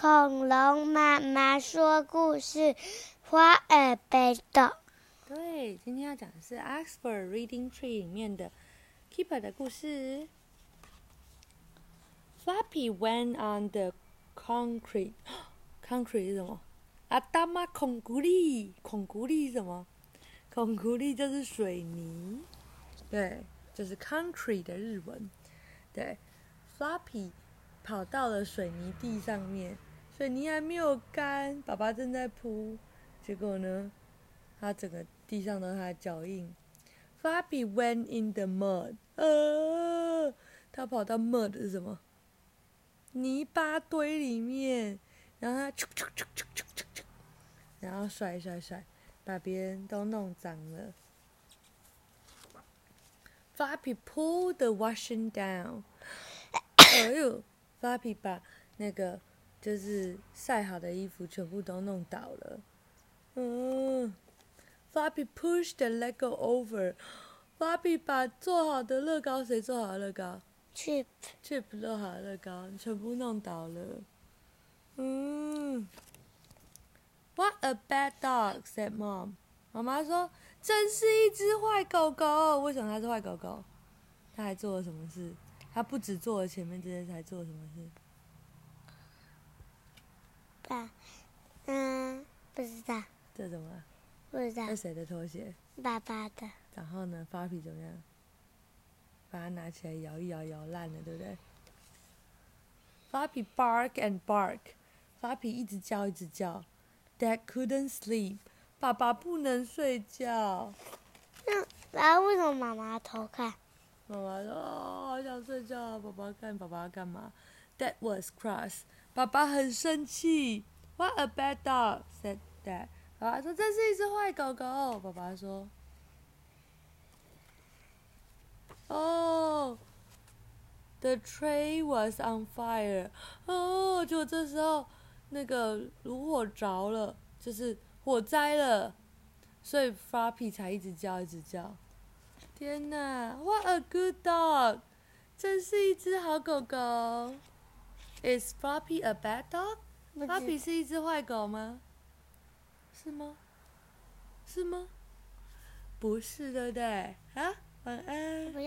恐龙妈妈说故事，花儿被动。对，今天要讲的是《Oxford Reading Tree》里面的 Keeper 的故事。Flappy went on the concrete. Concrete 是什么？阿达玛孔古力，孔古力是什么？孔古力就是水泥，对，就是 concrete 的日文。对，Flappy 跑到了水泥地上面，水泥还没有干，爸爸正在铺，结果呢，他整个地上都是他的脚印。Flappy went in the mud，呃，他跑到 mud 是什么？泥巴堆里面，然后他，然后甩甩甩，把别人都弄脏了。Flappy pulled the washing down，哎呦，Flappy 把那个就是晒好的衣服全部都弄倒了。嗯，Flappy pushed the Lego over。Flappy 把做好的乐高，谁做好的乐高 Chip，？Chip 做好的乐高全部弄倒了。嗯，What a bad dog," said Mom. 妈妈说：“真是一只坏狗狗。”为什么它是坏狗狗？它还做了什么事？它不止做了前面这些，还做了什么事？爸，嗯，不知道，这怎么了？不知道这，谁的拖鞋？爸爸的，然后呢，Flappy 怎么样？把它拿起来摇一摇，摇烂了，对不对？Flappy bark and bark。Flappy 一直叫，一直叫。Dad couldn't sleep。爸爸不能睡觉。那然后为什么妈妈偷看？妈妈说：“哦，好想睡觉啊，爸爸看爸爸干嘛？”Dad was cross。爸爸很生气。What a bad dog," said Dad。爸爸说：“这是一只坏狗狗。”爸爸说：“Oh, the tray was on fire。”哦，就这时候那个炉火着了，就是火灾了，所以 Flappy 才一直叫，一直叫。天哪，What a good dog！真是一只好狗狗。Is Floppy a bad dog？不知 Flappy 是一只坏狗吗？是吗？是吗？不是，对不对？啊，晚安。